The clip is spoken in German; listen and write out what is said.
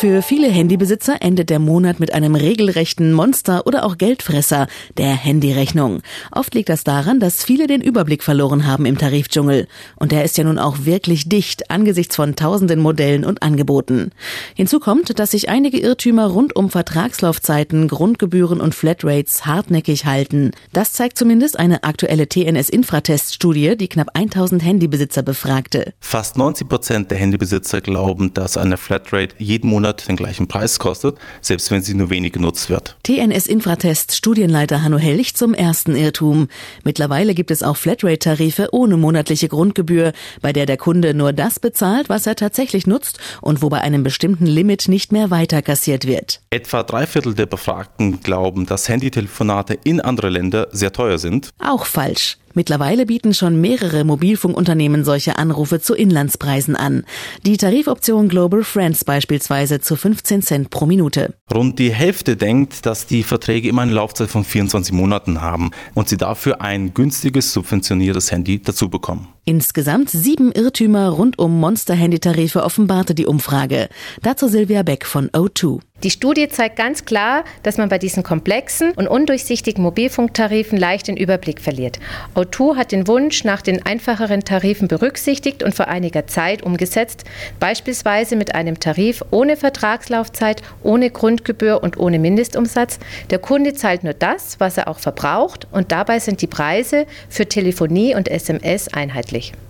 Für viele Handybesitzer endet der Monat mit einem regelrechten Monster oder auch Geldfresser, der Handyrechnung. Oft liegt das daran, dass viele den Überblick verloren haben im Tarifdschungel. Und der ist ja nun auch wirklich dicht angesichts von tausenden Modellen und Angeboten. Hinzu kommt, dass sich einige Irrtümer rund um Vertragslaufzeiten, Grundgebühren und Flatrates hartnäckig halten. Das zeigt zumindest eine aktuelle TNS-Infratest-Studie, die knapp 1000 Handybesitzer befragte. Fast 90 Prozent der Handybesitzer glauben, dass eine Flatrate jeden Monat Monat den gleichen Preis kostet, selbst wenn sie nur wenig genutzt wird. TNS Infratest Studienleiter Hanno Hellich zum ersten Irrtum. Mittlerweile gibt es auch Flatrate-Tarife ohne monatliche Grundgebühr, bei der der Kunde nur das bezahlt, was er tatsächlich nutzt und wo bei einem bestimmten Limit nicht mehr weiter kassiert wird. Etwa drei Viertel der Befragten glauben, dass Handytelefonate in andere Länder sehr teuer sind. Auch falsch. Mittlerweile bieten schon mehrere Mobilfunkunternehmen solche Anrufe zu Inlandspreisen an. Die Tarifoption Global Friends beispielsweise zu 15 Cent pro Minute. Rund die Hälfte denkt, dass die Verträge immer eine Laufzeit von 24 Monaten haben und sie dafür ein günstiges, subventioniertes Handy dazu bekommen. Insgesamt sieben Irrtümer rund um Monster-Handytarife offenbarte die Umfrage. Dazu Silvia Beck von O2. Die Studie zeigt ganz klar, dass man bei diesen komplexen und undurchsichtigen Mobilfunktarifen leicht den Überblick verliert. O2 hat den Wunsch nach den einfacheren Tarifen berücksichtigt und vor einiger Zeit umgesetzt, beispielsweise mit einem Tarif ohne Vertragslaufzeit, ohne Grundgebühr und ohne Mindestumsatz. Der Kunde zahlt nur das, was er auch verbraucht und dabei sind die Preise für Telefonie und SMS einheitlich. veilig.